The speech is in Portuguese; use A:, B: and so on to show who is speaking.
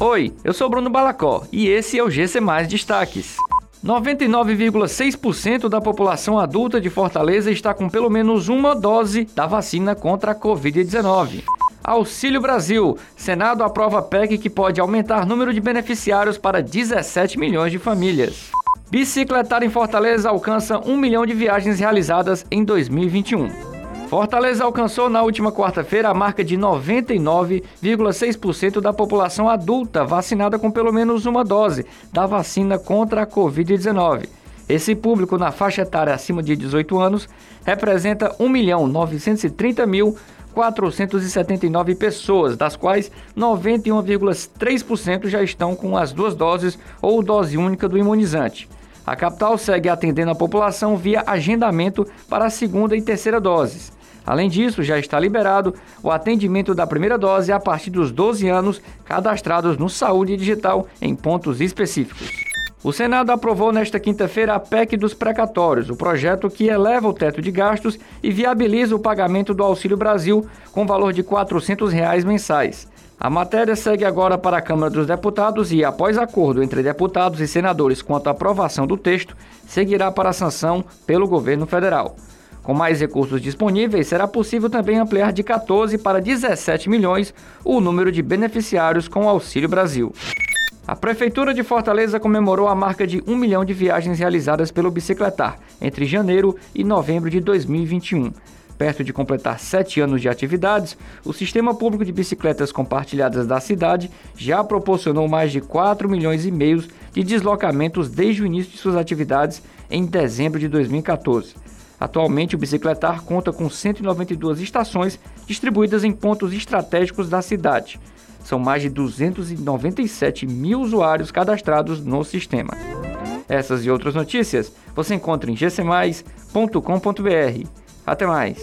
A: Oi, eu sou Bruno Balacó e esse é o GC Mais Destaques. 99,6% da população adulta de Fortaleza está com pelo menos uma dose da vacina contra a Covid-19. Auxílio Brasil. Senado aprova PEC que pode aumentar número de beneficiários para 17 milhões de famílias. Bicicletar em Fortaleza alcança 1 milhão de viagens realizadas em 2021. Fortaleza alcançou na última quarta-feira a marca de 99,6% da população adulta vacinada com pelo menos uma dose da vacina contra a Covid-19. Esse público na faixa etária acima de 18 anos representa 1.930.479 pessoas, das quais 91,3% já estão com as duas doses ou dose única do imunizante. A capital segue atendendo a população via agendamento para a segunda e terceira doses. Além disso, já está liberado o atendimento da primeira dose a partir dos 12 anos cadastrados no Saúde Digital em pontos específicos. O Senado aprovou nesta quinta-feira a PEC dos precatórios, o projeto que eleva o teto de gastos e viabiliza o pagamento do Auxílio Brasil com valor de 400 reais mensais. A matéria segue agora para a Câmara dos Deputados e, após acordo entre deputados e senadores quanto à aprovação do texto, seguirá para a sanção pelo governo federal. Com mais recursos disponíveis, será possível também ampliar de 14 para 17 milhões o número de beneficiários com o Auxílio Brasil. A Prefeitura de Fortaleza comemorou a marca de 1 milhão de viagens realizadas pelo Bicicletar entre janeiro e novembro de 2021. Perto de completar sete anos de atividades, o sistema público de bicicletas compartilhadas da cidade já proporcionou mais de 4 milhões e meio de deslocamentos desde o início de suas atividades em dezembro de 2014. Atualmente, o Bicicletar conta com 192 estações distribuídas em pontos estratégicos da cidade. São mais de 297 mil usuários cadastrados no sistema. Essas e outras notícias você encontra em gcmais.com.br. Até mais!